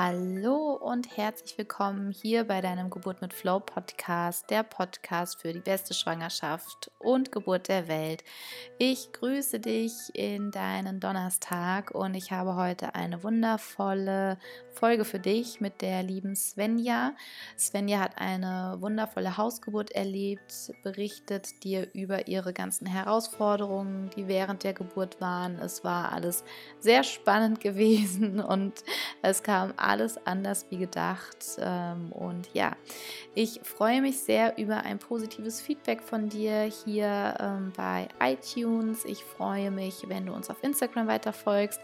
Hallo und herzlich willkommen hier bei deinem Geburt mit Flow Podcast, der Podcast für die beste Schwangerschaft und Geburt der Welt. Ich grüße dich in deinen Donnerstag und ich habe heute eine wundervolle Folge für dich mit der lieben Svenja. Svenja hat eine wundervolle Hausgeburt erlebt, berichtet dir über ihre ganzen Herausforderungen, die während der Geburt waren. Es war alles sehr spannend gewesen und es kam alles anders wie gedacht. Ähm, und ja, ich freue mich sehr über ein positives Feedback von dir hier ähm, bei iTunes. Ich freue mich, wenn du uns auf Instagram weiter folgst.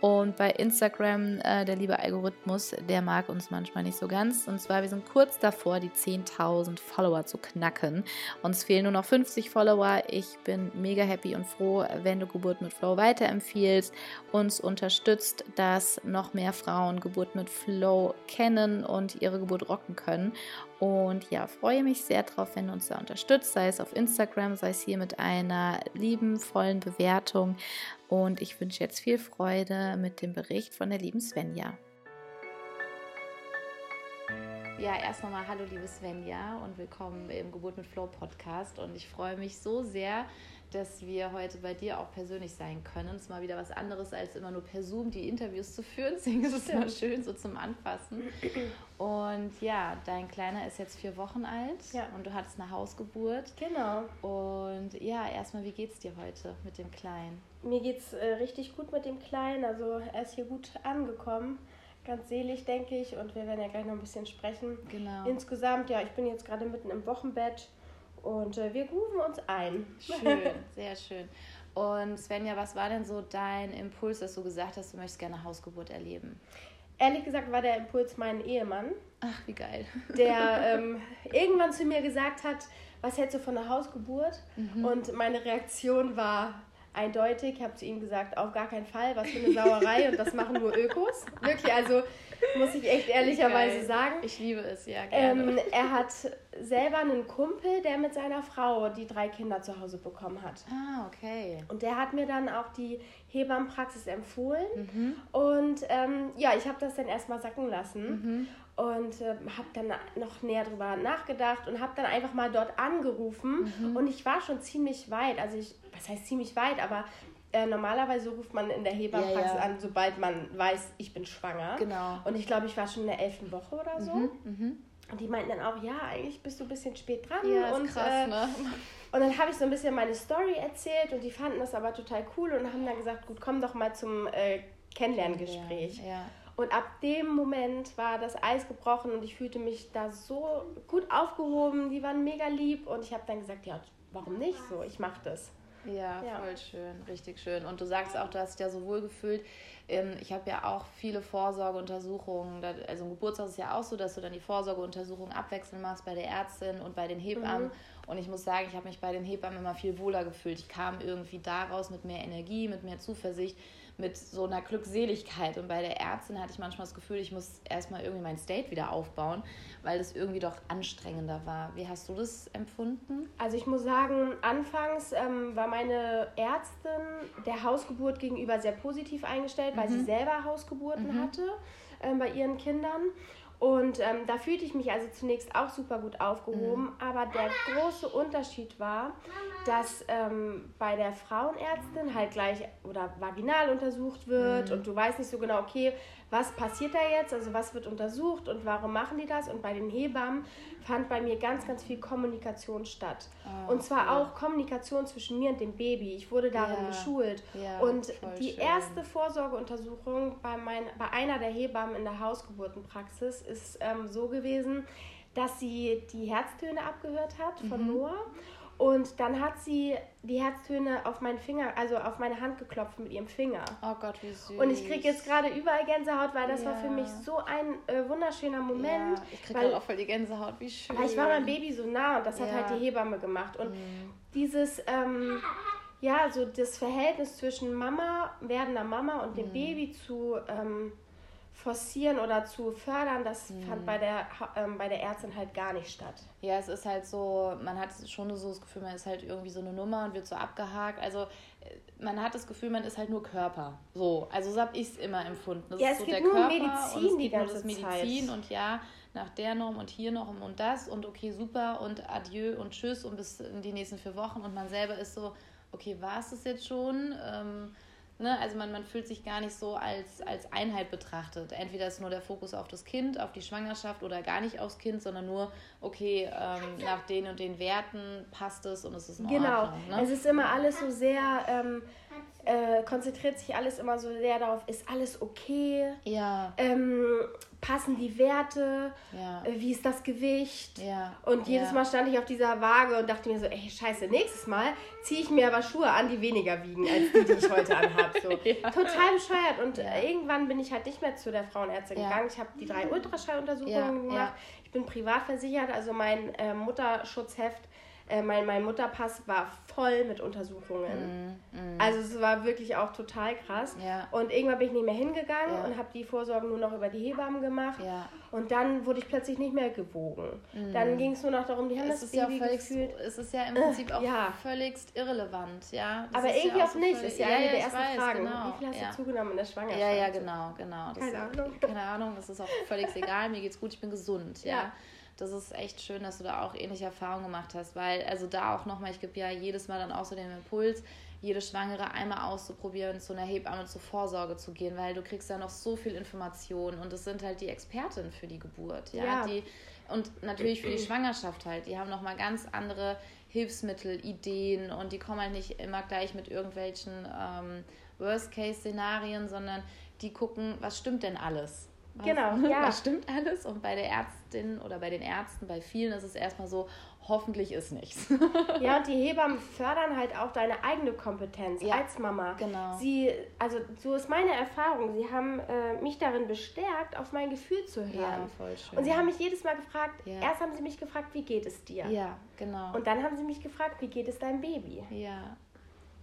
Und bei Instagram, äh, der liebe Algorithmus, der mag uns manchmal nicht so ganz. Und zwar, wir sind kurz davor, die 10.000 Follower zu knacken. Uns fehlen nur noch 50 Follower. Ich bin mega happy und froh, wenn du Geburt mit Flow weiterempfiehlst, uns unterstützt, dass noch mehr Frauen Geburt mit Flow kennen und ihre Geburt rocken können. Und ja, freue mich sehr drauf, wenn du uns da unterstützt, sei es auf Instagram, sei es hier mit einer lieben, vollen Bewertung. Und ich wünsche jetzt viel Freude mit dem Bericht von der lieben Svenja. Ja, erst nochmal hallo liebe Svenja und willkommen im Geburt mit Flow Podcast. Und ich freue mich so sehr, dass wir heute bei dir auch persönlich sein können. Es ist mal wieder was anderes, als immer nur per Zoom die Interviews zu führen. Deswegen ist es immer schön so zum Anfassen. Und ja, dein Kleiner ist jetzt vier Wochen alt ja. und du hattest eine Hausgeburt. Genau. Und ja, erstmal, wie geht's dir heute mit dem Kleinen? Mir geht's äh, richtig gut mit dem Kleinen. Also er ist hier gut angekommen. Ganz selig, denke ich. Und wir werden ja gleich noch ein bisschen sprechen. Genau. Insgesamt, ja, ich bin jetzt gerade mitten im Wochenbett und äh, wir rufen uns ein. Schön, sehr schön. Und Svenja, was war denn so dein Impuls, dass du gesagt hast, du möchtest gerne Hausgeburt erleben? Ehrlich gesagt war der Impuls mein Ehemann. Ach, wie geil. Der ähm, irgendwann zu mir gesagt hat, was hältst du von der Hausgeburt? Mhm. Und meine Reaktion war eindeutig. Ich habe zu ihm gesagt, auf gar keinen Fall, was für eine Sauerei und das machen nur Ökos. Wirklich, also muss ich echt ehrlicherweise Geil. sagen. Ich liebe es, ja, gerne. Ähm, er hat selber einen Kumpel, der mit seiner Frau die drei Kinder zu Hause bekommen hat. Ah, okay. Und der hat mir dann auch die Hebammenpraxis empfohlen. Mhm. Und ähm, ja, ich habe das dann erstmal sacken lassen. Mhm. Und äh, habe dann noch näher drüber nachgedacht und habe dann einfach mal dort angerufen. Mhm. Und ich war schon ziemlich weit. Also ich, was heißt ziemlich weit, aber äh, normalerweise ruft man in der Hebammenpraxis ja, ja. an, sobald man weiß, ich bin schwanger. Genau. Und ich glaube, ich war schon in der elften Woche oder so. Mhm, mh. Und die meinten dann auch, ja, eigentlich bist du ein bisschen spät dran. Ja, und, krass, äh, ne? und dann habe ich so ein bisschen meine Story erzählt und die fanden das aber total cool und haben dann gesagt, gut, komm doch mal zum äh, Kennenlerngespräch. Ja. Und ab dem Moment war das Eis gebrochen und ich fühlte mich da so gut aufgehoben. Die waren mega lieb und ich habe dann gesagt, ja, warum nicht so? Ich mache das. Ja, ja, voll schön, richtig schön. Und du sagst auch, du hast dich ja so wohl gefühlt. Ähm, ich habe ja auch viele Vorsorgeuntersuchungen. Also im Geburtshaus ist ja auch so, dass du dann die Vorsorgeuntersuchungen abwechselnd machst bei der Ärztin und bei den Hebammen. Mhm. Und ich muss sagen, ich habe mich bei den Hebammen immer viel wohler gefühlt. Ich kam irgendwie daraus mit mehr Energie, mit mehr Zuversicht mit so einer Glückseligkeit. Und bei der Ärztin hatte ich manchmal das Gefühl, ich muss erstmal irgendwie mein State wieder aufbauen, weil das irgendwie doch anstrengender war. Wie hast du das empfunden? Also ich muss sagen, anfangs ähm, war meine Ärztin der Hausgeburt gegenüber sehr positiv eingestellt, weil mhm. sie selber Hausgeburten mhm. hatte äh, bei ihren Kindern. Und ähm, da fühlte ich mich also zunächst auch super gut aufgehoben. Mhm. Aber der große Unterschied war, dass ähm, bei der Frauenärztin halt gleich oder vaginal untersucht wird mhm. und du weißt nicht so genau, okay, was passiert da jetzt, also was wird untersucht und warum machen die das. Und bei den Hebammen fand bei mir ganz, ganz viel Kommunikation statt. Oh, und zwar cool. auch Kommunikation zwischen mir und dem Baby. Ich wurde darin ja. geschult. Ja, und die schön. erste Vorsorgeuntersuchung bei, mein, bei einer der Hebammen in der Hausgeburtenpraxis ist ähm, so gewesen, dass sie die Herztöne abgehört hat von mhm. Noah und dann hat sie die Herztöne auf meinen Finger, also auf meine Hand geklopft mit ihrem Finger. Oh Gott, wie süß. Und ich kriege jetzt gerade überall Gänsehaut, weil das ja. war für mich so ein äh, wunderschöner Moment. Ja, ich kriege auch voll die Gänsehaut, wie schön. Weil ich war meinem Baby so nah und das ja. hat halt die Hebamme gemacht. Und mhm. dieses, ähm, ja, so das Verhältnis zwischen Mama, werdender Mama und dem mhm. Baby zu... Ähm, forcieren oder zu fördern, das mhm. fand bei der, ähm, bei der Ärztin halt gar nicht statt. Ja, es ist halt so, man hat schon so das Gefühl, man ist halt irgendwie so eine Nummer und wird so abgehakt. Also man hat das Gefühl, man ist halt nur Körper. So, also so habe ich es immer empfunden. Das ja, es so geht nur Körper Medizin und es die ganze Medizin Zeit. und ja, nach der Norm und hier noch und das und okay, super und adieu und tschüss und bis in die nächsten vier Wochen und man selber ist so, okay, war es das jetzt schon? Ähm, Ne? Also man, man fühlt sich gar nicht so als, als Einheit betrachtet. Entweder ist nur der Fokus auf das Kind, auf die Schwangerschaft oder gar nicht aufs Kind, sondern nur, okay, ähm, nach den und den Werten passt es und es ist in genau. Ordnung. Genau, ne? es ist immer alles so sehr, ähm, äh, konzentriert sich alles immer so sehr darauf, ist alles okay? Ja. Ähm, passen die Werte? Ja. Äh, wie ist das Gewicht? Ja. Und jedes ja. Mal stand ich auf dieser Waage und dachte mir so, ey, scheiße, nächstes Mal ziehe ich mir aber Schuhe an, die weniger wiegen als die, die ich heute anhabe. So. ja. Total bescheuert. Und äh, irgendwann bin ich halt nicht mehr zu der Frauenärztin gegangen. Ich habe die drei Ultraschalluntersuchungen gemacht. Ich bin privat versichert, also mein äh, Mutterschutzheft äh, mein, mein Mutterpass war voll mit Untersuchungen. Mm, mm. Also es war wirklich auch total krass. Ja. Und irgendwann bin ich nicht mehr hingegangen ja. und habe die Vorsorge nur noch über die Hebammen gemacht. Ja. Und dann wurde ich plötzlich nicht mehr gewogen. Mm. Dann ging es nur noch darum, die haben es das Baby ja völlig, gefühlt. Es ist ja im Prinzip auch ja. völligst irrelevant, ja. Das Aber irgendwie auch, so nicht. Das ist ja, eine der ersten weiß, Fragen. Genau. Wie viel hast du zugenommen in der Schwangerschaft? Ja, ja, genau, genau. Das keine Ahnung. Keine Ahnung, das ist auch völlig egal. Mir geht's gut, ich bin gesund, ja das ist echt schön, dass du da auch ähnliche Erfahrungen gemacht hast, weil also da auch nochmal, ich gebe ja jedes Mal dann auch so den Impuls, jede Schwangere einmal auszuprobieren, zu einer Hebamme zur Vorsorge zu gehen, weil du kriegst ja noch so viel Information und es sind halt die Experten für die Geburt, ja, ja. die und natürlich für die Schwangerschaft halt, die haben nochmal ganz andere Hilfsmittel, Ideen und die kommen halt nicht immer gleich mit irgendwelchen ähm, Worst-Case-Szenarien, sondern die gucken, was stimmt denn alles? Was, genau, ja. Was stimmt alles? Und bei der Ärztin oder bei den Ärzten, bei vielen ist es erstmal so, hoffentlich ist nichts. ja, und die Hebammen fördern halt auch deine eigene Kompetenz ja, als Mama. Genau. Sie, also so ist meine Erfahrung. Sie haben äh, mich darin bestärkt, auf mein Gefühl zu hören. Ja, voll schön. Und sie haben mich jedes Mal gefragt, ja. erst haben sie mich gefragt, wie geht es dir? Ja, genau. Und dann haben sie mich gefragt, wie geht es deinem Baby? Ja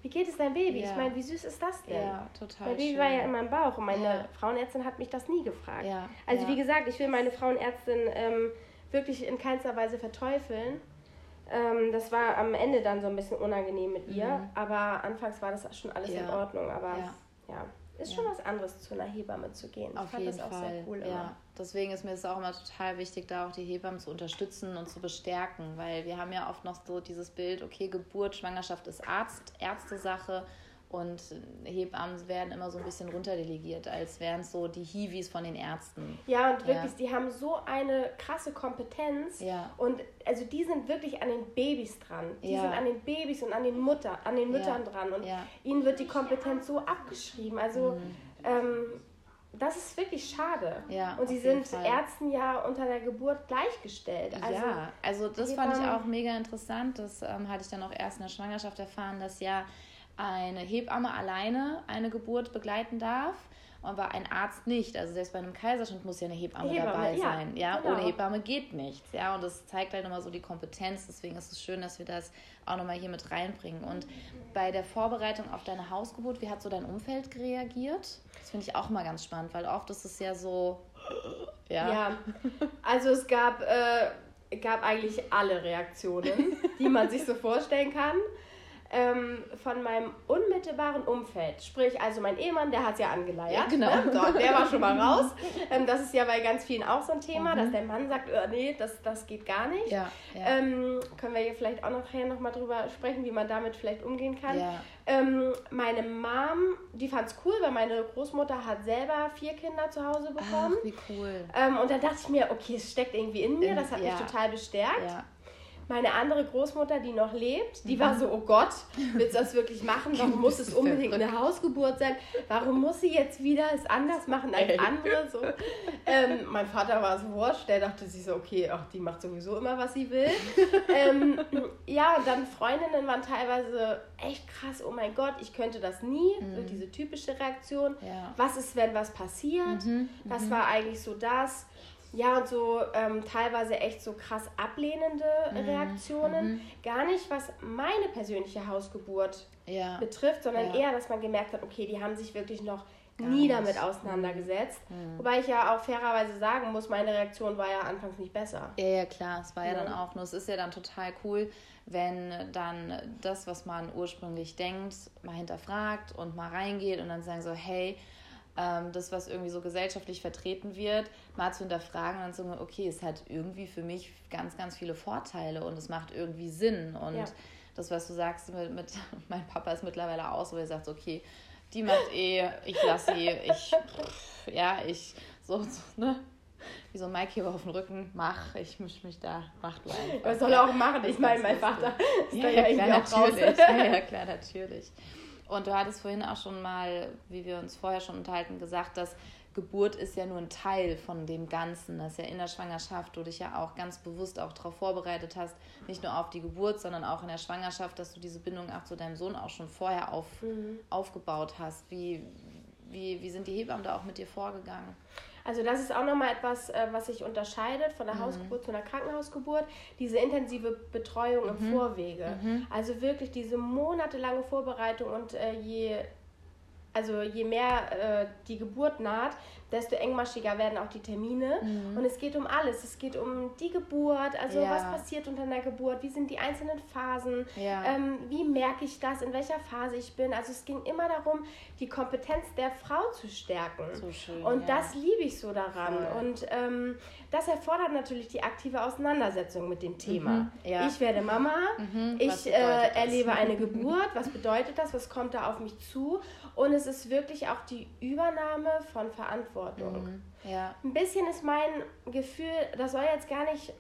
wie geht es deinem Baby? Ja. Ich meine, wie süß ist das denn? Ja, total. Mein Baby schön. war ja in meinem Bauch und meine ja. Frauenärztin hat mich das nie gefragt. Ja. Also wie gesagt, ich will meine Frauenärztin ähm, wirklich in keinster Weise verteufeln. Ähm, das war am Ende dann so ein bisschen unangenehm mit ihr, mhm. aber anfangs war das schon alles in Ordnung. Aber ja ist schon was anderes, zu einer Hebamme zu gehen. Ich Auf fand jeden das auch Fall. sehr cool. Immer. Ja, deswegen ist mir es auch immer total wichtig, da auch die Hebammen zu unterstützen und zu bestärken, weil wir haben ja oft noch so dieses Bild, okay, Geburt, Schwangerschaft ist Arzt, Ärztesache und Hebammen werden immer so ein bisschen runterdelegiert, als wären es so die Hiwis von den Ärzten. Ja, und wirklich, ja. die haben so eine krasse Kompetenz. Ja. Und also die sind wirklich an den Babys dran. Die ja. sind an den Babys und an den Mutter, an den Müttern dran. Und ihnen wird die Kompetenz so abgeschrieben. Also mhm. ähm, das ist wirklich schade. Ja, und sie sind Fall. Ärzten ja unter der Geburt gleichgestellt. Also ja, also das fand ich auch mega interessant. Das ähm, hatte ich dann auch erst in der Schwangerschaft erfahren, dass ja eine Hebamme alleine eine Geburt begleiten darf, aber ein Arzt nicht. Also selbst bei einem Kaiserschnitt muss ja eine Hebamme, Hebamme dabei ja, sein. Ja, genau. ohne Hebamme geht nichts. Ja, und das zeigt halt nochmal so die Kompetenz. Deswegen ist es schön, dass wir das auch nochmal hier mit reinbringen. Und bei der Vorbereitung auf deine Hausgeburt, wie hat so dein Umfeld reagiert? Das finde ich auch mal ganz spannend, weil oft ist es ja so. Ja, ja also es gab, äh, gab eigentlich alle Reaktionen, die man sich so vorstellen kann ähm, von meinem unmittelbaren Umfeld. Sprich, also mein Ehemann, der hat es ja angeleiert. Ja, genau. Ne? So, der war schon mal raus. Ähm, das ist ja bei ganz vielen auch so ein Thema, mhm. dass der Mann sagt, oh, nee, das, das geht gar nicht. Ja, ja. Ähm, können wir hier vielleicht auch nachher nochmal drüber sprechen, wie man damit vielleicht umgehen kann. Ja. Ähm, meine Mom, die fand es cool, weil meine Großmutter hat selber vier Kinder zu Hause bekommen. Ach, wie cool. Ähm, und dann dachte ich mir, okay, es steckt irgendwie in mir, das hat mich total bestärkt. Meine andere Großmutter, die noch lebt, die mhm. war so, oh Gott, willst du das wirklich machen? Warum muss es unbedingt eine Hausgeburt sein? Warum muss sie jetzt wieder es anders machen als andere? So. Ähm, mein Vater war so wurscht, der dachte sich so, okay, ach, die macht sowieso immer, was sie will. ähm, ja, und dann Freundinnen waren teilweise echt krass, oh mein Gott, ich könnte das nie. Mhm. So diese typische Reaktion. Ja. Was ist, wenn was passiert? Mhm. Das mhm. war eigentlich so das. Ja, und so ähm, teilweise echt so krass ablehnende mhm. Reaktionen. Mhm. Gar nicht, was meine persönliche Hausgeburt ja. betrifft, sondern ja. eher, dass man gemerkt hat, okay, die haben sich wirklich noch nie damit auseinandergesetzt. Mhm. Wobei ich ja auch fairerweise sagen muss, meine Reaktion war ja anfangs nicht besser. Ja, ja, klar. Es war ja, ja dann auch nur, es ist ja dann total cool, wenn dann das, was man ursprünglich denkt, mal hinterfragt und mal reingeht und dann sagen so, hey, ähm, das, was irgendwie so gesellschaftlich vertreten wird, mal zu hinterfragen und dann zu sagen, okay, es hat irgendwie für mich ganz, ganz viele Vorteile und es macht irgendwie Sinn. Und ja. das, was du sagst, mit, mit mein Papa ist mittlerweile aus, wo er sagt, okay, die macht eh, ich lasse sie, ich, ja, ich, so, so ne? Wie so Mike hier auf dem Rücken, mach, ich misch mich da, mach du einfach. Was soll er auch machen? Ich meine, mein Vater ist ja, ja, ja klar, natürlich. ja, ja, klar, natürlich. Und du hattest vorhin auch schon mal, wie wir uns vorher schon unterhalten, gesagt, dass Geburt ist ja nur ein Teil von dem Ganzen, dass ja in der Schwangerschaft du dich ja auch ganz bewusst auch darauf vorbereitet hast, nicht nur auf die Geburt, sondern auch in der Schwangerschaft, dass du diese Bindung auch zu deinem Sohn auch schon vorher auf, mhm. aufgebaut hast. Wie, wie, wie sind die Hebammen da auch mit dir vorgegangen? Also das ist auch nochmal etwas, äh, was sich unterscheidet von der mhm. Hausgeburt zu einer Krankenhausgeburt, diese intensive Betreuung mhm. im Vorwege. Mhm. Also wirklich diese monatelange Vorbereitung und äh, je also je mehr äh, die Geburt naht, desto engmaschiger werden auch die Termine. Mhm. Und es geht um alles. Es geht um die Geburt, also ja. was passiert unter einer Geburt, wie sind die einzelnen Phasen, ja. ähm, wie merke ich das, in welcher Phase ich bin. Also es ging immer darum, die Kompetenz der Frau zu stärken. So schön, und ja. das liebe ich so daran. Voll. Und ähm, das erfordert natürlich die aktive Auseinandersetzung mit dem Thema. Mhm. Ich werde Mama, mhm. ich äh, erlebe eine Geburt, was bedeutet das, was kommt da auf mich zu und es ist wirklich auch die Übernahme von Verantwortung. Mhm. Ja. Ein bisschen ist mein Gefühl, das soll jetzt gar nicht.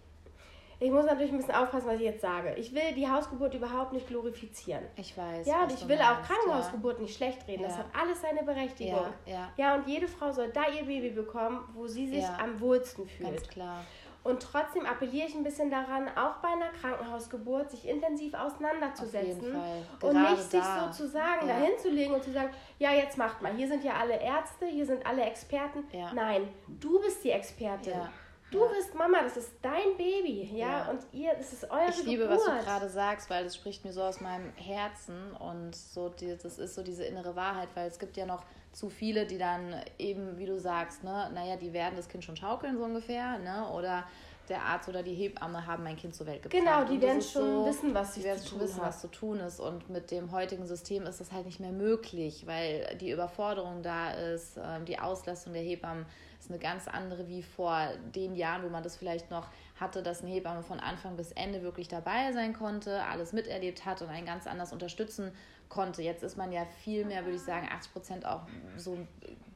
Ich muss natürlich ein bisschen aufpassen, was ich jetzt sage. Ich will die Hausgeburt überhaupt nicht glorifizieren. Ich weiß. Ja, und ich will auch Krankenhausgeburt ja. nicht schlecht reden. Ja. Das hat alles seine Berechtigung. Ja, ja. ja, und jede Frau soll da ihr Baby bekommen, wo sie sich am wohlsten fühlt. Ganz klar. Und trotzdem appelliere ich ein bisschen daran, auch bei einer Krankenhausgeburt sich intensiv auseinanderzusetzen und nicht sich da. sozusagen ja. dahin zu legen und zu sagen, ja, jetzt macht mal, hier sind ja alle Ärzte, hier sind alle Experten. Ja. Nein, du bist die Expertin. Ja. Du ja. bist Mama, das ist dein Baby, ja, ja. und ihr, das ist eure Ich liebe, Geburt. was du gerade sagst, weil das spricht mir so aus meinem Herzen und so, die, das ist so diese innere Wahrheit, weil es gibt ja noch zu viele, die dann eben, wie du sagst, ne, naja, die werden das Kind schon schaukeln so ungefähr, ne? Oder der Arzt oder die Hebamme haben mein Kind zur Welt gebracht. Genau, die werden schon so, wissen, was sie werden schon wissen, hat. was zu tun ist. Und mit dem heutigen System ist das halt nicht mehr möglich, weil die Überforderung da ist, ähm, die Auslastung der Hebammen ist eine ganz andere wie vor den Jahren, wo man das vielleicht noch hatte, dass eine Hebamme von Anfang bis Ende wirklich dabei sein konnte, alles miterlebt hat und einen ganz anders unterstützen konnte. Jetzt ist man ja viel mehr, würde ich sagen, 80 Prozent auch so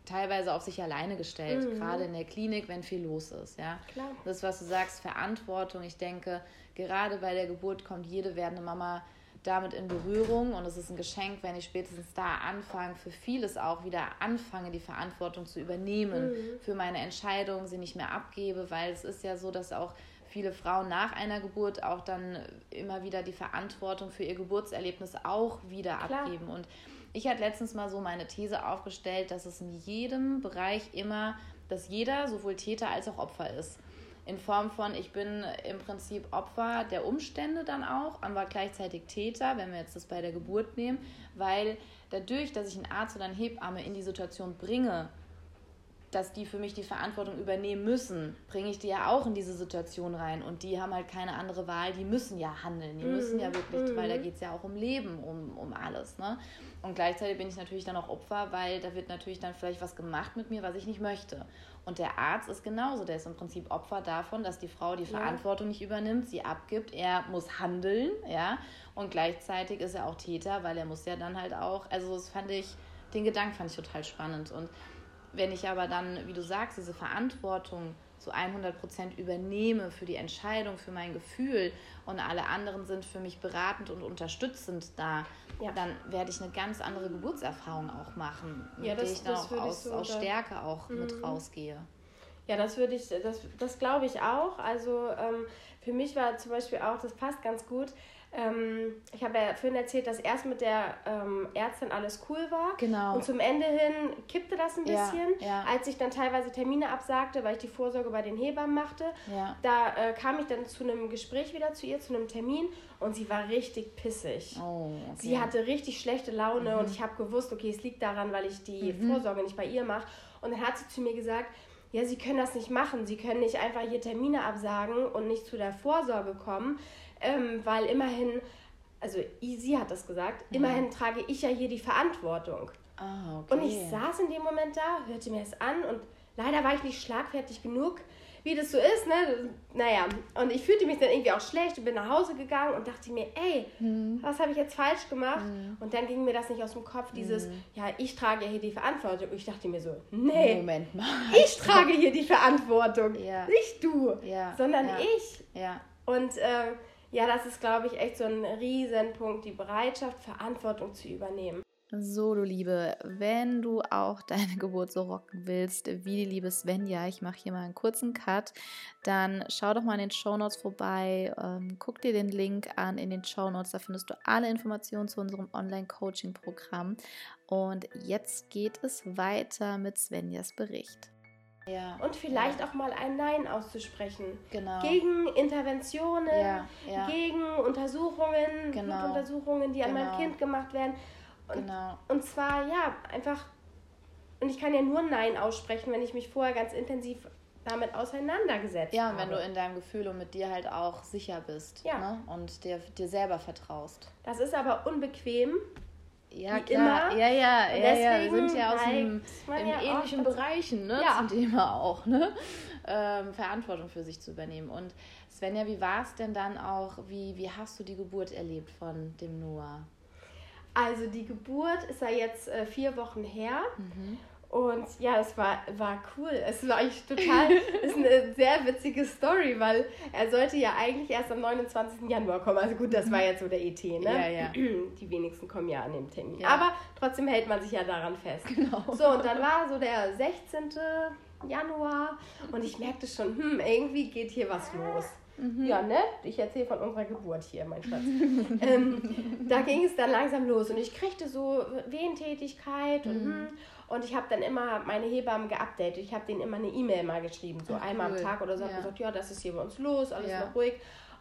teilweise auf sich alleine gestellt, mhm. gerade in der Klinik, wenn viel los ist. Ja? Klar. Das, was du sagst, Verantwortung. Ich denke, gerade bei der Geburt kommt jede werdende Mama damit in Berührung und es ist ein Geschenk, wenn ich spätestens da anfange, für vieles auch wieder anfange, die Verantwortung zu übernehmen, mhm. für meine Entscheidung, sie nicht mehr abgebe, weil es ist ja so, dass auch viele Frauen nach einer Geburt auch dann immer wieder die Verantwortung für ihr Geburtserlebnis auch wieder Klar. abgeben. Und ich hatte letztens mal so meine These aufgestellt, dass es in jedem Bereich immer, dass jeder sowohl Täter als auch Opfer ist. In Form von, ich bin im Prinzip Opfer der Umstände dann auch, aber gleichzeitig Täter, wenn wir jetzt das bei der Geburt nehmen, weil dadurch, dass ich einen Arzt oder eine Hebamme in die Situation bringe, dass die für mich die Verantwortung übernehmen müssen, bringe ich die ja auch in diese Situation rein. Und die haben halt keine andere Wahl, die müssen ja handeln. Die müssen ja mhm. wirklich, weil da mhm. geht es ja auch um Leben, um, um alles. Ne? Und gleichzeitig bin ich natürlich dann auch Opfer, weil da wird natürlich dann vielleicht was gemacht mit mir, was ich nicht möchte. Und der Arzt ist genauso, der ist im Prinzip Opfer davon, dass die Frau die Verantwortung nicht übernimmt, sie abgibt, er muss handeln, ja. Und gleichzeitig ist er auch Täter, weil er muss ja dann halt auch, also das fand ich, den Gedanken fand ich total spannend. Und wenn ich aber dann, wie du sagst, diese Verantwortung zu 100 Prozent übernehme für die Entscheidung, für mein Gefühl und alle anderen sind für mich beratend und unterstützend da, ja. dann werde ich eine ganz andere Geburtserfahrung auch machen, mit ja, das, der ich dann auch aus, so aus Stärke auch mhm. mit rausgehe. Ja, das würde ich, das, das glaube ich auch. Also ähm, für mich war zum Beispiel auch, das passt ganz gut, ähm, ich habe ja vorhin erzählt, dass erst mit der ähm, Ärztin alles cool war. Genau. Und zum Ende hin kippte das ein bisschen. Ja, ja. Als ich dann teilweise Termine absagte, weil ich die Vorsorge bei den Hebammen machte, ja. da äh, kam ich dann zu einem Gespräch wieder zu ihr, zu einem Termin und sie war richtig pissig. Oh, okay. Sie hatte richtig schlechte Laune mhm. und ich habe gewusst, okay, es liegt daran, weil ich die mhm. Vorsorge nicht bei ihr mache. Und dann hat sie zu mir gesagt, ja, Sie können das nicht machen. Sie können nicht einfach hier Termine absagen und nicht zu der Vorsorge kommen ähm, weil immerhin, also sie hat das gesagt, mhm. immerhin trage ich ja hier die Verantwortung. Ah, okay. Und ich saß in dem Moment da, hörte mir das an und leider war ich nicht schlagfertig genug, wie das so ist, ne? Naja, und ich fühlte mich dann irgendwie auch schlecht und bin nach Hause gegangen und dachte mir, ey, mhm. was habe ich jetzt falsch gemacht? Mhm. Und dann ging mir das nicht aus dem Kopf, dieses, mhm. ja, ich trage hier die Verantwortung. Und ich dachte mir so, nee, Moment mal. Ich trage hier die Verantwortung, ja. nicht du, ja. sondern ja. ich. Ja. Und äh, ja, das ist, glaube ich, echt so ein Riesenpunkt, die Bereitschaft, Verantwortung zu übernehmen. So, du Liebe, wenn du auch deine Geburt so rocken willst, wie die liebe Svenja, ich mache hier mal einen kurzen Cut, dann schau doch mal in den Show Notes vorbei, ähm, guck dir den Link an in den Show Notes, da findest du alle Informationen zu unserem Online-Coaching-Programm. Und jetzt geht es weiter mit Svenjas Bericht. Ja, und vielleicht ja. auch mal ein Nein auszusprechen. Genau. Gegen Interventionen, ja, gegen Untersuchungen, genau. Untersuchungen, die an genau. meinem Kind gemacht werden. Und, genau. und zwar, ja, einfach, und ich kann ja nur Nein aussprechen, wenn ich mich vorher ganz intensiv damit auseinandergesetzt ja, habe. Ja, wenn du in deinem Gefühl und mit dir halt auch sicher bist ja. ne? und dir, dir selber vertraust. Das ist aber unbequem, ja, Wie klar. Immer. Ja, ja, und ja, ja. Wir sind ja aus dem in ja ähnlichen Bereichen, ne? Ja. Zum Thema auch, ne? Ähm, Verantwortung für sich zu übernehmen. Und Svenja, wie war es denn dann auch, wie, wie hast du die Geburt erlebt von dem Noah? Also die Geburt ist ja jetzt äh, vier Wochen her. Mhm. Und ja, es war, war cool. Es war eigentlich total, ist eine sehr witzige Story, weil er sollte ja eigentlich erst am 29. Januar kommen. Also gut, das war jetzt so der ET, ne? Ja, ja. Die wenigsten kommen ja an dem Termin. Ja. Aber trotzdem hält man sich ja daran fest. Genau. So, und dann war so der 16. Januar und ich merkte schon, hm, irgendwie geht hier was los. Mhm. Ja, ne? Ich erzähle von unserer Geburt hier, mein Schatz. ähm, da ging es dann langsam los und ich kriegte so Wehentätigkeit und, mhm. und ich habe dann immer meine Hebammen geupdatet. Ich habe denen immer eine E-Mail mal geschrieben, so Ach, einmal cool. am Tag oder so. Ja. gesagt, ja, das ist hier bei uns los, alles ja. noch ruhig.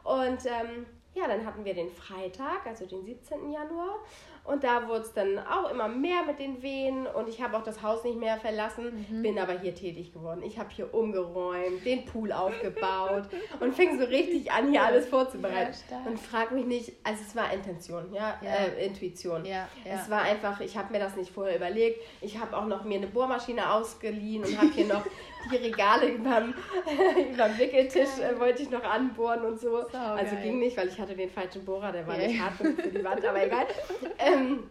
Und ähm, ja, dann hatten wir den Freitag, also den 17. Januar. Und da wurde es dann auch immer mehr mit den Wehen und ich habe auch das Haus nicht mehr verlassen, mhm. bin aber hier tätig geworden. Ich habe hier umgeräumt, den Pool aufgebaut und fing so richtig an, hier alles vorzubereiten. Ja, und frag mich nicht, also es war Intention, ja, ja. Äh, Intuition. Ja, es war einfach, ich habe mir das nicht vorher überlegt. Ich habe auch noch mir eine Bohrmaschine ausgeliehen und habe hier noch die Regale überm, überm Wickeltisch äh, wollte ich noch anbohren und so. so also geil. ging nicht, weil ich hatte den falschen Bohrer, der war nicht hart für die Wand, aber egal. Ähm,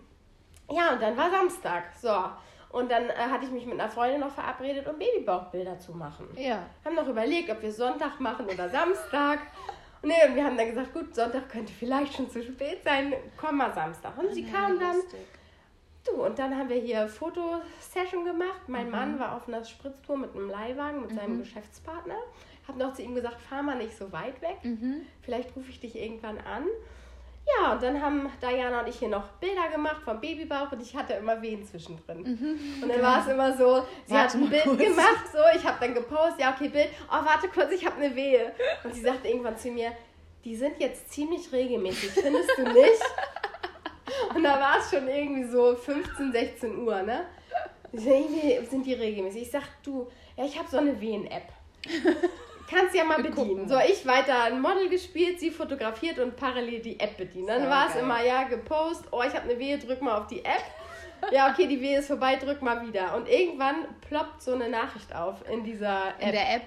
ja, und dann war Samstag. So. Und dann äh, hatte ich mich mit einer Freundin noch verabredet, um Babybauchbilder zu machen. Ja. Haben noch überlegt, ob wir Sonntag machen oder Samstag. Und nee, wir haben dann gesagt, gut, Sonntag könnte vielleicht schon zu spät sein, komm mal Samstag. Und sie ja, kam dann. Du, und dann haben wir hier Fotosession gemacht. Mein mhm. Mann war auf einer Spritztour mit einem Leihwagen mit mhm. seinem Geschäftspartner. Hab noch zu ihm gesagt, fahr mal nicht so weit weg. Mhm. Vielleicht rufe ich dich irgendwann an. Ja, und dann haben Diana und ich hier noch Bilder gemacht vom Babybauch und ich hatte immer Wehen zwischendrin. Mhm, und dann war es immer so, sie warte hat ein Bild kurz. gemacht, so, ich habe dann gepostet, ja, okay, Bild, oh, warte kurz, ich habe eine Wehe. Und sie sagte irgendwann zu mir, die sind jetzt ziemlich regelmäßig, findest du nicht? und da war es schon irgendwie so 15, 16 Uhr, ne? Sind die regelmäßig. Ich sag, du, ja, ich habe so eine Wehen-App. Kannst ja mal bedienen. So, ich weiter ein Model gespielt, sie fotografiert und parallel die App bedienen. Dann war es immer, ja, gepostet, oh, ich habe eine Wehe, drück mal auf die App. Ja, okay, die Wehe ist vorbei, drück mal wieder. Und irgendwann ploppt so eine Nachricht auf in dieser App. In der App.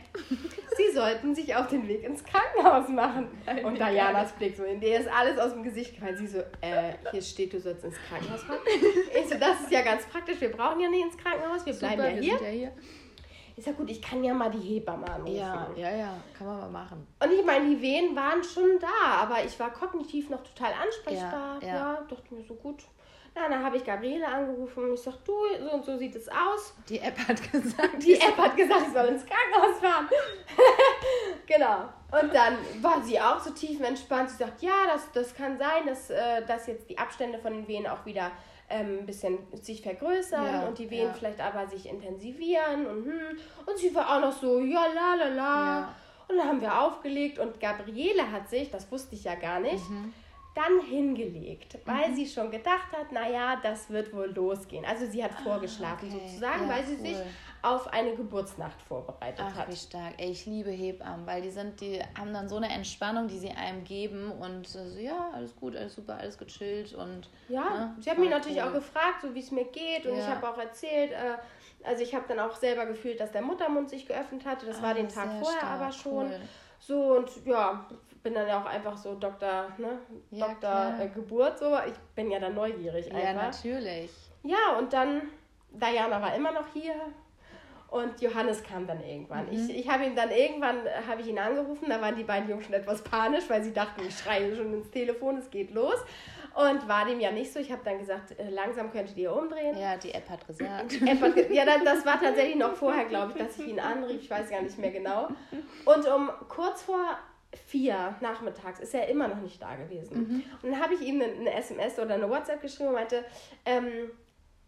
Sie sollten sich auf den Weg ins Krankenhaus machen. Und Dianas Blick so, in der ist alles aus dem Gesicht gefallen. Sie so, äh, hier steht, du sollst ins Krankenhaus fahren. Ich so, das ist ja ganz praktisch, wir brauchen ja nicht ins Krankenhaus, wir Super, bleiben ja hier. Wir sind ja hier. Ich sag, gut, ich kann ja mal die Hebamme anrufen. Ja, ja, ja, kann man mal machen. Und ich meine, die Wehen waren schon da, aber ich war kognitiv noch total ansprechbar. Ja, ja. ja dachte mir so, gut. Na, dann habe ich Gabriele angerufen und ich sag, du, so und so sieht es aus. Die App hat gesagt. Die App hat gesagt, ich soll ins Krankenhaus fahren. genau. Und dann war sie auch so tiefenentspannt. Sie sagt, ja, das, das kann sein, dass, äh, dass jetzt die Abstände von den Wehen auch wieder ähm, ein bisschen sich vergrößern ja, und die Wehen ja. vielleicht aber sich intensivieren und hm. Und sie war auch noch so, ja, la, la, la. Ja. Und dann haben wir aufgelegt und Gabriele hat sich, das wusste ich ja gar nicht, mhm. Dann hingelegt, weil mhm. sie schon gedacht hat, naja, das wird wohl losgehen. Also sie hat ah, vorgeschlafen okay. sozusagen, weil sie cool. sich auf eine Geburtsnacht vorbereitet Ach, hat. wie stark. Ey, ich liebe Hebammen, weil die sind, die haben dann so eine Entspannung, die sie einem geben und so, ja, alles gut, alles super, alles gechillt und. Ja, ne, sie haben mich natürlich cool. auch gefragt, so wie es mir geht und ja. ich habe auch erzählt, äh, also ich habe dann auch selber gefühlt, dass der Muttermund sich geöffnet hatte. Das ah, war den Tag vorher stark, aber schon. Cool. So und ja, bin dann ja auch einfach so Doktor, ne? Ja, Doktor äh, Geburt so. Ich bin ja dann neugierig einfach. Ja, natürlich. Ja, und dann Diana war immer noch hier und Johannes kam dann irgendwann. Mhm. Ich, ich habe ihn dann irgendwann, habe ich ihn angerufen, da waren die beiden Jungs schon etwas panisch, weil sie dachten, ich schreie schon ins Telefon, es geht los. Und war dem ja nicht so. Ich habe dann gesagt, äh, langsam könntet ihr umdrehen. Ja, die App hat gesagt. App hat, ja, das war tatsächlich noch vorher, glaube ich, dass ich ihn anrief. Ich weiß gar nicht mehr genau. Und um kurz vor vier nachmittags ist er immer noch nicht da gewesen. Mhm. Und dann habe ich ihm eine, eine, SMS oder eine WhatsApp geschrieben und meinte, ähm,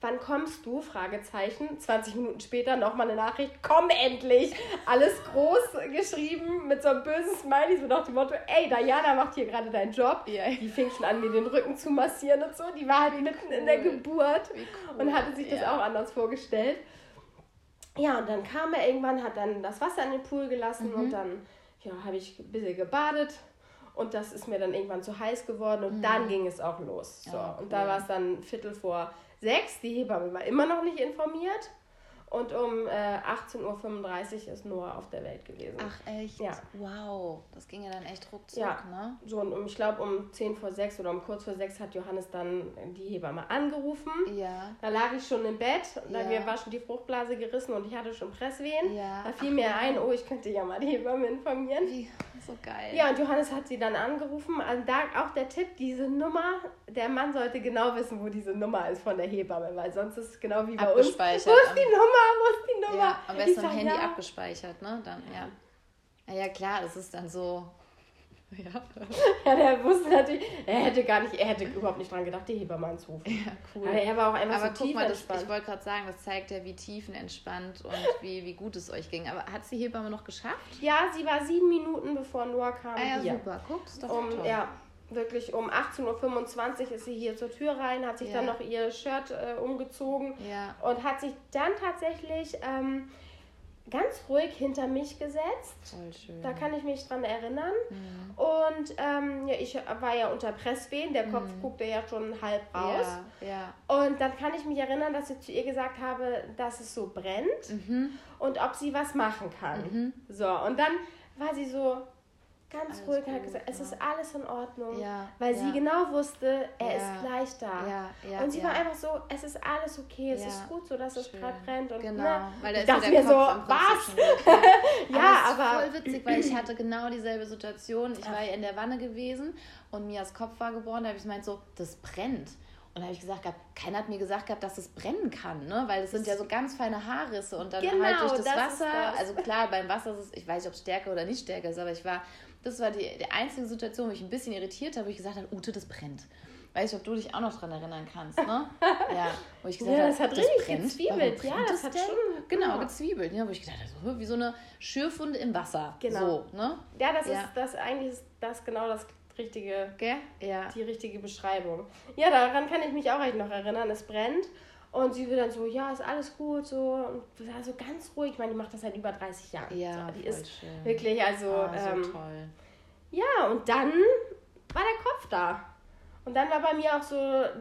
wann kommst du? Fragezeichen. 20 Minuten später nochmal eine Nachricht, komm endlich! Alles groß geschrieben mit so einem bösen Smiley, so nach dem Motto, ey, Diana macht hier gerade deinen Job. Ja. Die fing schon an, mir den Rücken zu massieren und so. Die war halt mitten cool. in der Geburt cool. und hatte sich das ja. auch anders vorgestellt. Ja, und dann kam er irgendwann, hat dann das Wasser in den Pool gelassen mhm. und dann ja, habe ich ein bisschen gebadet. Und das ist mir dann irgendwann zu heiß geworden und mhm. dann ging es auch los. So. Ja, cool. Und da war es dann Viertel vor sechs. Die Hebamme war immer noch nicht informiert. Und um äh, 18.35 Uhr ist Noah auf der Welt gewesen. Ach echt? Ja. Wow, das ging ja dann echt ruckzuck, ja. ne? So, und um, ich glaube um 10 vor 6 oder um kurz vor 6 hat Johannes dann die Hebamme angerufen. Ja. Da lag ich schon im Bett, da ja. mir war schon die Fruchtblase gerissen und ich hatte schon Presswehen. Ja. Da fiel Ach, mir ein, oh, ich könnte ja mal die Hebamme informieren. Wie so geil. Ja, und Johannes hat sie dann angerufen. Also da auch der Tipp, diese Nummer, der Mann sollte genau wissen, wo diese Nummer ist von der Hebamme, weil sonst ist es genau wie bei uns. Wo ist die Nummer? Ist die Nummer? Ja, am besten am Handy ja. abgespeichert, ne? Dann, ja. Ja, klar, das ist dann so ja. ja, der wusste natürlich, er hätte gar nicht, er hätte überhaupt nicht dran gedacht, die Hebamme anzurufen. Ja, cool. Aber er war auch einfach Aber so tief mal, das, Ich wollte gerade sagen, das zeigt ja, wie tiefenentspannt und wie, wie gut es euch ging. Aber hat es die Hebamme noch geschafft? Ja, sie war sieben Minuten bevor Noah kam. Ah ja, hier. super. Guck, ist doch um, toll. Ja, wirklich um 18.25 Uhr ist sie hier zur Tür rein, hat sich ja. dann noch ihr Shirt äh, umgezogen ja. und hat sich dann tatsächlich... Ähm, ganz ruhig hinter mich gesetzt. Voll schön. Da kann ich mich dran erinnern. Mhm. Und ähm, ja, ich war ja unter Presswehen, der Kopf mhm. guckte ja schon halb raus. Ja. Und dann kann ich mich erinnern, dass ich zu ihr gesagt habe, dass es so brennt mhm. und ob sie was machen kann. Mhm. So, und dann war sie so, ganz alles ruhig, gut, hat gesagt, es ist alles in Ordnung, ja, weil ja. sie genau wusste, er ja, ist gleich da. und sie war einfach so, es ist alles okay, es ist gut so, dass es gerade brennt. Und, genau, ne, weil da ist dachte mir so, was? ja, aber, aber voll witzig, weil ich hatte genau dieselbe Situation. Ich war ja in der Wanne gewesen und Mias Kopf war geboren, da habe ich gemeint so, das brennt. Und da habe ich gesagt, keiner hat mir gesagt gehabt, dass es brennen kann, ne? Weil es sind ja so ganz feine Haarrisse und dann genau, halt durch das, das Wasser. Das. Also klar, beim Wasser ist es, ich weiß nicht, ob es stärker oder nicht stärker ist, aber ich war das war die, die einzige Situation, wo ich ein bisschen irritiert habe, wo ich gesagt habe, Ute, das brennt. Weiß nicht, ob du dich auch noch daran erinnern kannst, ne? Ja, wo ich gesagt ja, das hat das richtig brennt. gezwiebelt. Ja, das, hat schon... Genau, gezwiebelt. Ja, wo ich gedacht habe, wie so eine Schürfwunde im Wasser. Genau. So, ne? Ja, das ja. ist das eigentlich ist das genau das richtige, Gell? Ja. die richtige Beschreibung. Ja, daran kann ich mich auch echt noch erinnern. Es brennt. Und sie wird dann so, ja, ist alles gut, so, und war so ganz ruhig. Ich meine, die macht das seit über 30 Jahren. Ja, so, die ist schön. wirklich, also. Oh, so ähm, toll. Ja, und dann war der Kopf da. Und dann war bei mir auch so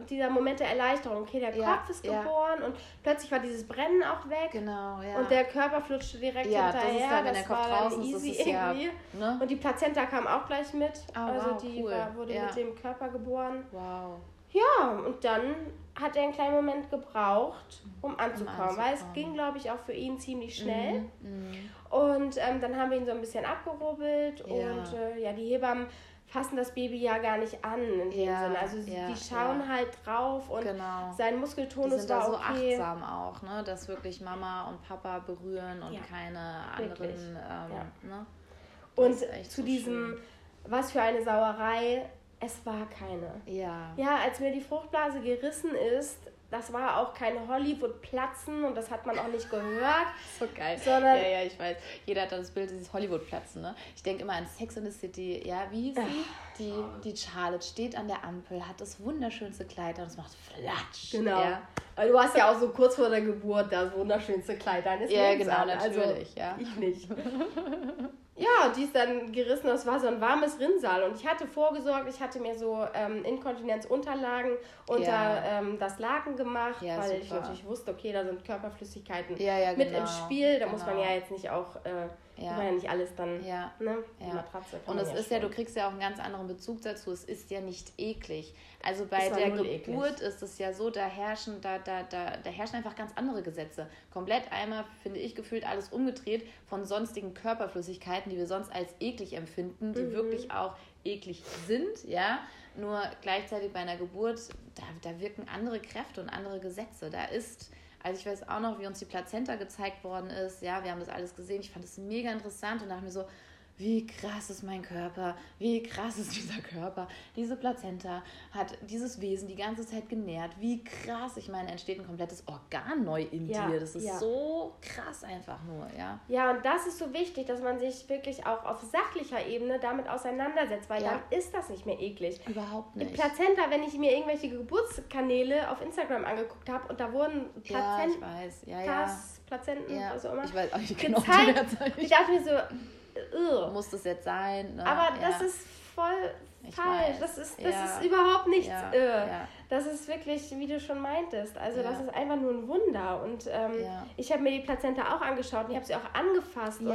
dieser Moment der Erleichterung. Okay, der ja, Kopf ist geboren ja. und plötzlich war dieses Brennen auch weg. Genau, ja. Und der Körper flutschte direkt ja, hinterher. Das, ist dann, wenn der Kopf war draußen easy ist, irgendwie. Ne? Und die Plazenta kam auch gleich mit. Oh, also wow, die cool. war, wurde mit dem Körper geboren. Wow. Ja, und dann hat er einen kleinen Moment gebraucht, um anzukommen, um anzukommen. weil es ging, glaube ich, auch für ihn ziemlich schnell. Mhm, mh. Und ähm, dann haben wir ihn so ein bisschen abgerubbelt ja. und äh, ja, die Hebammen fassen das Baby ja gar nicht an in dem ja, Sinne. Also ja, die schauen ja. halt drauf und genau. sein Muskeltonus die sind war da so okay. achtsam auch, ne, dass wirklich Mama und Papa berühren und keine anderen. Ähm, ne? Und zu so diesem, schön. was für eine Sauerei, es war keine. Ja. Ja, als mir die Fruchtblase gerissen ist, das war auch kein Hollywood-Platzen und das hat man auch nicht gehört. so geil. Sondern ja, ja, ich weiß. Jeder hat das Bild dieses Hollywood-Platzen. Ne? Ich denke immer an Sex in the City. Ja, wie hieß sie? Die, die Charlotte steht an der Ampel, hat das wunderschönste Kleid und es macht Flatsch. Genau. Ja. Du hast ja auch so kurz vor der Geburt das wunderschönste Kleid deines Ja, Lebens genau, natürlich. Also, ja. Ich nicht. Ja, die ist dann gerissen. Das war so ein warmes Rinnsal. Und ich hatte vorgesorgt, ich hatte mir so ähm, Inkontinenzunterlagen unter ja. ähm, das Laken gemacht, ja, weil super. ich natürlich wusste, okay, da sind Körperflüssigkeiten ja, mit im genau. Spiel. Da genau. muss man ja jetzt nicht auch. Äh, ja. Kann ja nicht alles dann, ja. ne? Ja. Matratze Und es ja ist ja, du kriegst ja auch einen ganz anderen Bezug dazu. Es ist ja nicht eklig. Also bei der Geburt eklig. ist es ja so, da herrschen, da, da, da, da herrschen einfach ganz andere Gesetze. Komplett einmal, finde ich, gefühlt alles umgedreht von sonstigen Körperflüssigkeiten, die wir sonst als eklig empfinden, die mhm. wirklich auch eklig sind, ja. Nur gleichzeitig bei einer Geburt, da, da wirken andere Kräfte und andere Gesetze. Da ist also ich weiß auch noch, wie uns die Plazenta gezeigt worden ist. Ja, wir haben das alles gesehen. Ich fand das mega interessant und dachte mir so, wie krass ist mein Körper, wie krass ist dieser Körper. Diese Plazenta hat dieses Wesen die ganze Zeit genährt. Wie krass, ich meine, entsteht ein komplettes Organ neu in ja, dir. Das ist ja. so krass einfach nur, ja. Ja, und das ist so wichtig, dass man sich wirklich auch auf sachlicher Ebene damit auseinandersetzt, weil ja. dann ist das nicht mehr eklig. Überhaupt nicht. Die Plazenta, wenn ich mir irgendwelche Geburtskanäle auf Instagram angeguckt habe und da wurden Plazenten, ja, ich weiß. Ja, ja. Plazenten, ja. was auch immer, ich weiß nicht genau, gezeigt. Ich dachte mir so, Ugh. muss das jetzt sein. Ne? Aber ja. das ist voll ich falsch. Das ist, das ja. ist überhaupt nichts. Ja. Äh. Ja. Das ist wirklich, wie du schon meintest. Also das ist einfach nur ein Wunder. Und ähm, ich habe mir die Plazenta auch angeschaut und ich habe sie auch angefasst. und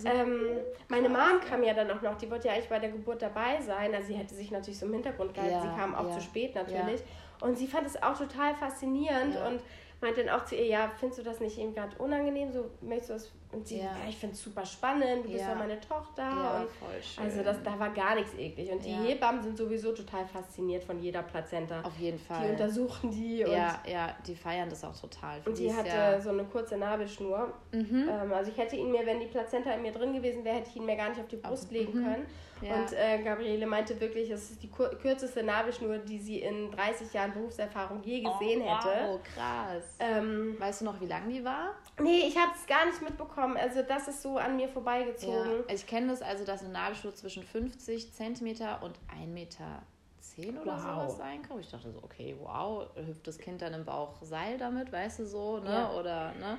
so ähm, meine Mom kam ja dann auch noch, die wollte ja eigentlich bei der Geburt dabei sein. Also sie hätte sich natürlich so im Hintergrund gehalten. Sie kam auch zu spät natürlich. Und sie fand es auch total faszinierend und meinte dann auch zu ihr, ja, findest du das nicht eben gerade unangenehm? So möchtest du das und sie, ja. ja ich finde es super spannend, du bist ja meine Tochter. Ja, und voll schön. Also das, da war gar nichts eklig. Und die ja. Hebammen sind sowieso total fasziniert von jeder Plazenta. Auf jeden Fall. Die untersuchen die. Und ja, ja, die feiern das auch total. Und die hatte ja so eine kurze Nabelschnur. Mhm. Ähm, also ich hätte ihn mir, wenn die Plazenta in mir drin gewesen wäre, hätte ich ihn mir gar nicht auf die Brust auf, legen mhm. können. Ja. Und äh, Gabriele meinte wirklich, es ist die kürzeste Nabelschnur, die sie in 30 Jahren Berufserfahrung je gesehen oh, hätte. Oh, krass. Ähm, weißt du noch, wie lang die war? Nee, ich habe es gar nicht mitbekommen. Also das ist so an mir vorbeigezogen. Ja. Ich kenne das also, dass eine Nabelschnur zwischen 50 cm und 1 Meter 10 oder wow. sowas sein kann. Ich dachte so, okay, wow, hüpft das Kind dann im Bauch Seil damit, weißt du so, ne? Ja. Oder, ne?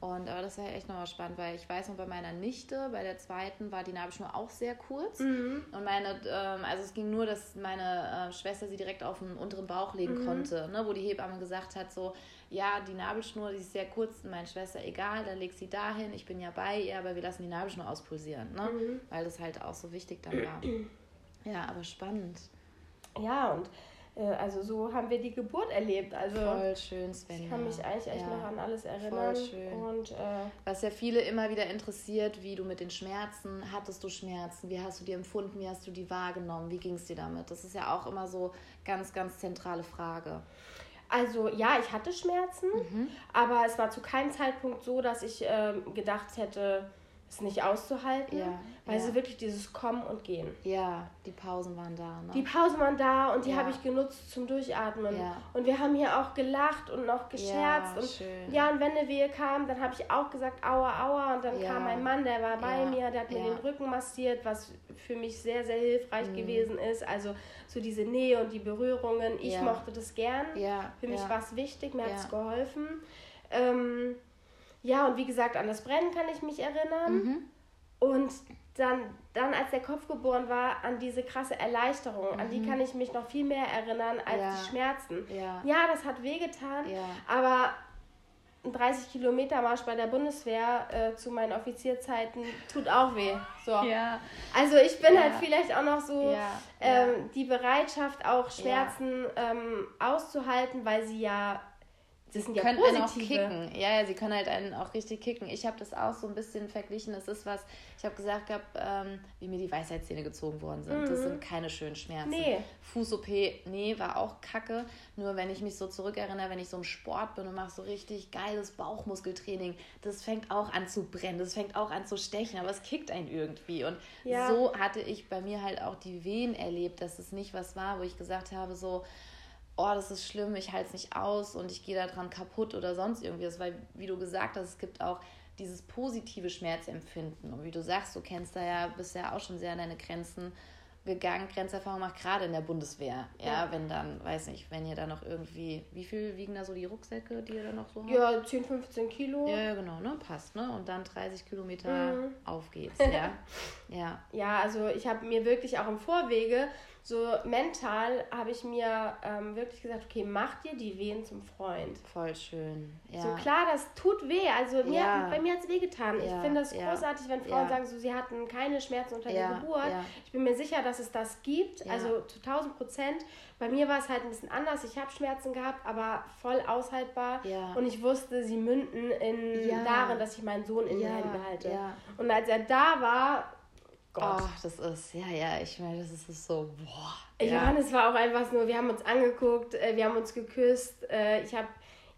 Und aber das ist ja echt nochmal spannend, weil ich weiß noch, bei meiner Nichte, bei der zweiten, war die Nabelschnur auch sehr kurz. Mhm. Und meine, ähm, also es ging nur, dass meine äh, Schwester sie direkt auf den unteren Bauch legen mhm. konnte, ne? wo die Hebamme gesagt hat, so, ja, die Nabelschnur, die ist sehr kurz, meine Schwester, egal, dann leg sie dahin, ich bin ja bei ihr, aber wir lassen die Nabelschnur auspulsieren, ne? Mhm. Weil das halt auch so wichtig dann war. ja, aber spannend. Ja, und also so haben wir die Geburt erlebt. Also Voll schön, Sven. Ich kann mich eigentlich echt ja. noch an alles erinnern. Voll schön. Und, äh, Was ja viele immer wieder interessiert, wie du mit den Schmerzen, hattest du Schmerzen, wie hast du die empfunden, wie hast du die wahrgenommen, wie ging es dir damit? Das ist ja auch immer so ganz, ganz zentrale Frage. Also ja, ich hatte Schmerzen, mhm. aber es war zu keinem Zeitpunkt so, dass ich äh, gedacht hätte, es nicht auszuhalten, ja, weil ja. sie wirklich dieses Kommen und Gehen. Ja, die Pausen waren da. Ne? Die Pausen waren da und die ja. habe ich genutzt zum Durchatmen. Und wir haben hier auch gelacht und noch gescherzt. und schön. ja, und wenn eine Wehe kam, dann habe ich auch gesagt, aua, aua. Und dann kam mein Mann, der war bei mir, der hat mir den Rücken massiert, was für mich sehr, sehr hilfreich mhm. gewesen ist. Also so diese Nähe und die Berührungen. Ich mochte das gern. Für mich war es wichtig, mir hat es geholfen. Ähm, ja, und wie gesagt, an das Brennen kann ich mich erinnern. Mhm. Und dann, dann, als der Kopf geboren war, an diese krasse Erleichterung. Mhm. An die mhm. kann ich mich noch viel mehr erinnern als ja. die Schmerzen. Ja. ja, das hat wehgetan, ja. aber ein 30 Kilometer Marsch bei der Bundeswehr äh, zu meinen Offizierzeiten tut auch weh. So. Ja. Also ich bin halt vielleicht auch noch so ähm, die Bereitschaft, auch Schmerzen ähm, auszuhalten, weil sie ja das sind ja können einen auch kicken. Ja, ja, sie können halt einen auch richtig kicken. Ich habe das auch so ein bisschen verglichen. Das ist was, ich habe gesagt gehabt, ähm, wie mir die Weisheitszähne gezogen worden sind. Mhm. Das sind keine schönen Schmerzen. Nee. Fuß-OP, nee, war auch kacke. Nur wenn ich mich so zurückerinnere, wenn ich so im Sport bin und mache so richtig geiles Bauchmuskeltraining, das fängt auch an zu brennen, das fängt auch an zu stechen, aber es kickt einen irgendwie. Und ja. so hatte ich bei mir halt auch die Wehen erlebt, dass es nicht was war, wo ich gesagt habe, so, oh, das ist schlimm, ich halte es nicht aus und ich gehe daran kaputt oder sonst irgendwie. weil, wie du gesagt hast, es gibt auch dieses positive Schmerzempfinden. Und wie du sagst, du kennst da ja, bist ja auch schon sehr an deine Grenzen gegangen, Grenzerfahrung macht, gerade in der Bundeswehr. Ja, ja, wenn dann, weiß nicht, wenn ihr da noch irgendwie, wie viel wiegen da so die Rucksäcke, die ihr da noch so habt? Ja, 10, 15 Kilo. Ja, genau, ne? Passt, ne? Und dann 30 Kilometer mhm. auf geht's, ja. ja. Ja, also ich habe mir wirklich auch im Vorwege so mental habe ich mir ähm, wirklich gesagt, okay, mach dir die Wehen zum Freund. Voll schön. Ja. So klar, das tut weh. Also mir, ja. bei mir hat es wehgetan. Ja. Ich finde es großartig, wenn Frauen sagen, so, sie hatten keine Schmerzen unter der Geburt. Ich bin mir sicher, dass es das gibt. Also zu 1000 Prozent. Bei mir war es halt ein bisschen anders. Ich habe Schmerzen gehabt, aber voll aushaltbar. Und ich wusste, sie münden in darin, dass ich meinen Sohn in den Händen halte. Und als er da war, Gott. Oh, das ist, ja, ja, ich meine, das ist so, boah. Ich ja. meine, es war auch einfach nur, wir haben uns angeguckt, äh, wir haben uns geküsst, äh, ich habe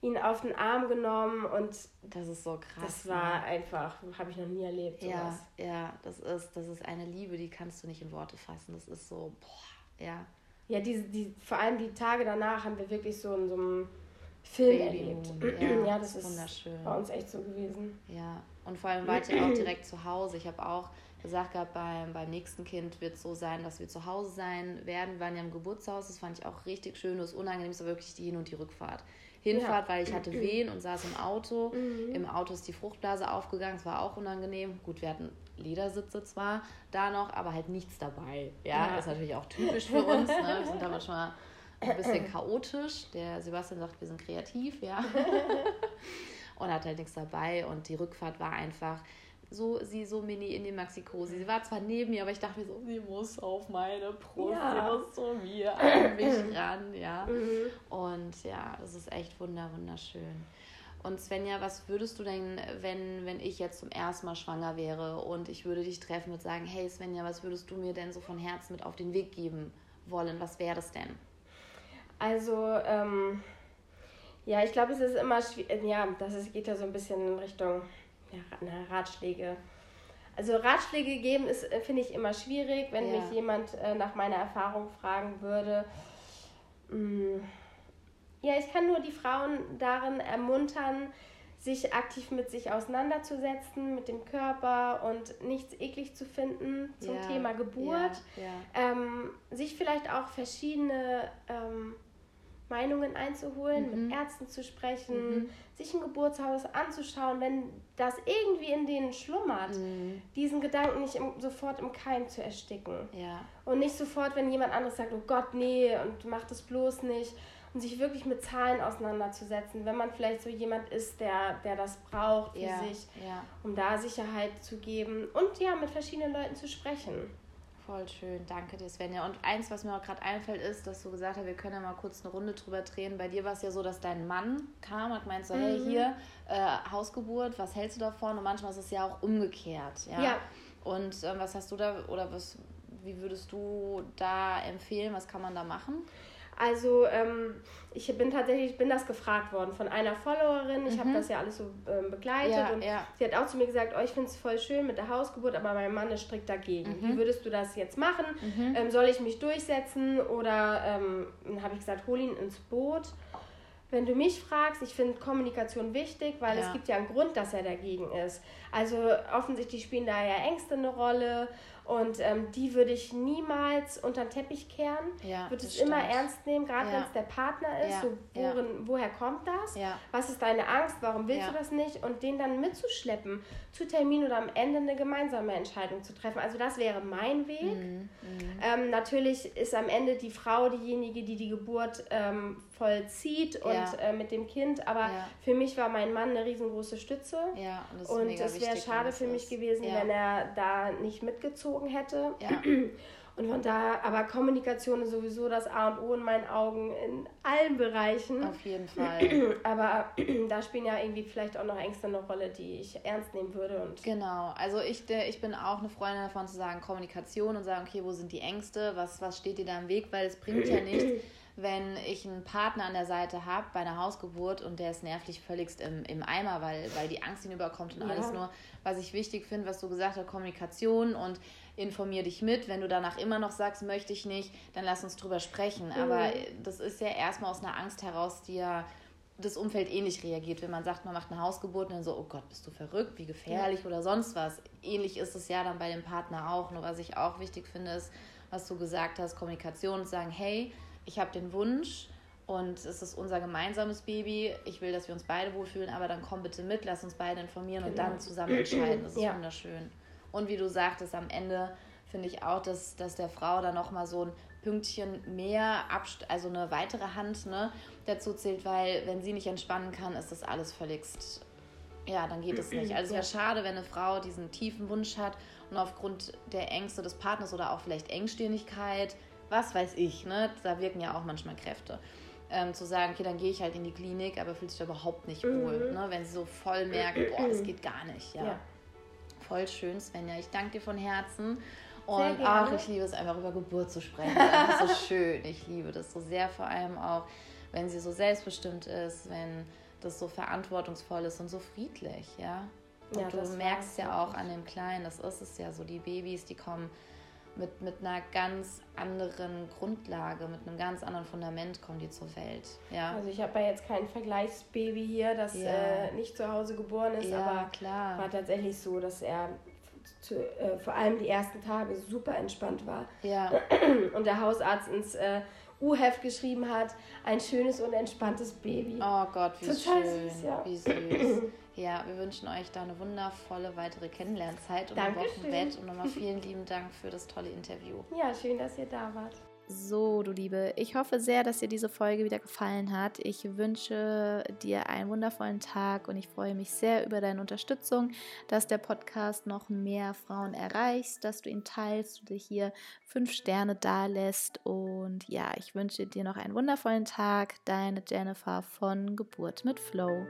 ihn auf den Arm genommen und das ist so krass. Das war ne? einfach, habe ich noch nie erlebt. Sowas. Ja, ja, das ist, das ist eine Liebe, die kannst du nicht in Worte fassen. Das ist so, boah, ja. Ja, diese, die, vor allem die Tage danach haben wir wirklich so in so einem Film Baby erlebt. Ja, ja, das ist wunderschön. bei uns echt so gewesen. Ja, und vor allem war ich ja auch direkt zu Hause. Ich habe auch gesagt gehabt, beim, beim nächsten Kind wird es so sein, dass wir zu Hause sein werden. Wir waren ja im Geburtshaus, das fand ich auch richtig schön. Das Unangenehmste war wirklich die Hin- und die Rückfahrt. Hinfahrt, ja. weil ich hatte Wehen und saß im Auto. Mhm. Im Auto ist die Fruchtblase aufgegangen, es war auch unangenehm. Gut, wir hatten Ledersitze zwar da noch, aber halt nichts dabei. Ja, ja. das ist natürlich auch typisch für uns. Ne? Wir sind da manchmal ein bisschen chaotisch. Der Sebastian sagt, wir sind kreativ, ja. und hat halt nichts dabei. Und die Rückfahrt war einfach so sie so mini in die Maxi-Cosi. Sie war zwar neben mir, aber ich dachte mir so, sie muss auf meine Brust, ja. sie muss zu mir an mich ran, ja. Mhm. Und ja, das ist echt wunder, wunderschön. Und Svenja, was würdest du denn, wenn, wenn ich jetzt zum ersten Mal schwanger wäre und ich würde dich treffen und sagen, hey Svenja, was würdest du mir denn so von Herzen mit auf den Weg geben wollen? Was wäre das denn? Also, ähm, ja, ich glaube, es ist immer schwierig, ja, das ist, geht ja so ein bisschen in Richtung ja, na, Ratschläge. Also Ratschläge geben ist, äh, finde ich, immer schwierig, wenn ja. mich jemand äh, nach meiner Erfahrung fragen würde. Mm, ja, ich kann nur die Frauen darin ermuntern, sich aktiv mit sich auseinanderzusetzen, mit dem Körper und nichts eklig zu finden zum ja. Thema Geburt. Ja. Ähm, sich vielleicht auch verschiedene ähm, Meinungen einzuholen, mhm. mit Ärzten zu sprechen, mhm. sich ein Geburtshaus anzuschauen, wenn das irgendwie in denen schlummert, mhm. diesen Gedanken nicht im, sofort im Keim zu ersticken. Ja. Und nicht sofort, wenn jemand anderes sagt, oh Gott, nee, und mach das bloß nicht. Und sich wirklich mit Zahlen auseinanderzusetzen, wenn man vielleicht so jemand ist, der, der das braucht für ja. sich, ja. um da Sicherheit zu geben und ja, mit verschiedenen Leuten zu sprechen. Voll schön, danke dir, Svenja. Und eins, was mir auch gerade einfällt, ist, dass du gesagt hast, wir können ja mal kurz eine Runde drüber drehen. Bei dir war es ja so, dass dein Mann kam und meinte so, mhm. hey, hier, äh, Hausgeburt, was hältst du davon? Und manchmal ist es ja auch umgekehrt. Ja. ja. Und ähm, was hast du da, oder was, wie würdest du da empfehlen? Was kann man da machen? Also ähm, ich bin tatsächlich, bin das gefragt worden von einer Followerin. Ich mhm. habe das ja alles so ähm, begleitet ja, und ja. sie hat auch zu mir gesagt, oh, ich finde es voll schön mit der Hausgeburt, aber mein Mann ist strikt dagegen. Mhm. Wie würdest du das jetzt machen? Mhm. Ähm, soll ich mich durchsetzen oder ähm, dann habe ich gesagt, hol ihn ins Boot. Wenn du mich fragst, ich finde Kommunikation wichtig, weil ja. es gibt ja einen Grund, dass er dagegen ist. Also offensichtlich spielen da ja Ängste eine Rolle und ähm, die würde ich niemals unter den Teppich kehren. Ja, würde es stimmt. immer ernst nehmen, gerade ja. wenn es der Partner ist. Ja. So, worin, woher kommt das? Was ist deine Angst? Warum willst du das nicht? Und den dann mitzuschleppen zu Termin oder am Ende eine gemeinsame Entscheidung zu treffen. Also das wäre mein Weg. Mhm. Mhm. Ähm, natürlich ist am Ende die Frau diejenige, die die Geburt ähm, vollzieht und äh, mit dem Kind. Aber für mich war mein Mann eine riesengroße Stütze. und, und es wäre schade für mich gewesen, wenn er da nicht mitgezogen gezogen hätte. Ja. Und von daher, aber Kommunikation ist sowieso das A und O in meinen Augen in allen Bereichen. Auf jeden Fall. aber da spielen ja irgendwie vielleicht auch noch Ängste eine Rolle, die ich ernst nehmen würde. Und genau, also ich, ich bin auch eine Freundin davon zu sagen, Kommunikation und sagen, okay, wo sind die Ängste, was, was steht dir da im Weg, weil es bringt ja nichts wenn ich einen Partner an der Seite habe bei einer Hausgeburt und der ist nervlich völligst im, im Eimer, weil, weil die Angst ihn überkommt und ja. alles nur, was ich wichtig finde, was du gesagt hast, Kommunikation und informier dich mit. Wenn du danach immer noch sagst, möchte ich nicht, dann lass uns drüber sprechen. Mhm. Aber das ist ja erstmal aus einer Angst heraus, die ja das Umfeld ähnlich reagiert. Wenn man sagt, man macht eine Hausgeburt und dann so, oh Gott, bist du verrückt, wie gefährlich ja. oder sonst was. Ähnlich ist es ja dann bei dem Partner auch. Nur was ich auch wichtig finde, ist, was du gesagt hast, Kommunikation und sagen, hey, ich habe den Wunsch und es ist unser gemeinsames Baby. Ich will, dass wir uns beide wohlfühlen, aber dann komm bitte mit, lass uns beide informieren genau. und dann zusammen entscheiden. Das ist ja. wunderschön. Und wie du sagtest, am Ende finde ich auch, dass, dass der Frau da nochmal so ein Pünktchen mehr, also eine weitere Hand ne, dazu zählt, weil wenn sie nicht entspannen kann, ist das alles völligst, ja, dann geht es nicht. Also es wäre schade, wenn eine Frau diesen tiefen Wunsch hat und aufgrund der Ängste des Partners oder auch vielleicht Engstirnigkeit was weiß ich, ne? Da wirken ja auch manchmal Kräfte. Ähm, zu sagen, okay, dann gehe ich halt in die Klinik, aber fühlt sich überhaupt nicht mhm. wohl, ne? wenn sie so voll merkt, boah, es geht gar nicht. Ja. ja. Voll schön, Svenja. Ich danke dir von Herzen. Und ach, ich liebe es einfach über Geburt zu sprechen. Das ist so schön. Ich liebe das so sehr, vor allem auch, wenn sie so selbstbestimmt ist, wenn das so verantwortungsvoll ist und so friedlich, ja. Und ja, du merkst ja auch an dem Kleinen, das ist es ja so, die Babys, die kommen mit, mit einer ganz anderen Grundlage, mit einem ganz anderen Fundament kommen die zur Welt. Ja. Also ich habe ja jetzt kein Vergleichsbaby hier, das ja. äh, nicht zu Hause geboren ist, ja, aber klar. war tatsächlich so, dass er zu, äh, vor allem die ersten Tage super entspannt war. Ja. Und der Hausarzt ins äh, U-Heft geschrieben hat, ein schönes und entspanntes Baby. Oh Gott, wie Total schön, süß, ja. wie süß. Ja, wir wünschen euch da eine wundervolle weitere Kennenlernzeit und ein Wochenbett und nochmal vielen lieben Dank für das tolle Interview. Ja, schön, dass ihr da wart. So, du Liebe, ich hoffe sehr, dass dir diese Folge wieder gefallen hat. Ich wünsche dir einen wundervollen Tag und ich freue mich sehr über deine Unterstützung, dass der Podcast noch mehr Frauen erreicht, dass du ihn teilst, du dich hier fünf Sterne dalässt und ja, ich wünsche dir noch einen wundervollen Tag. Deine Jennifer von Geburt mit Flow.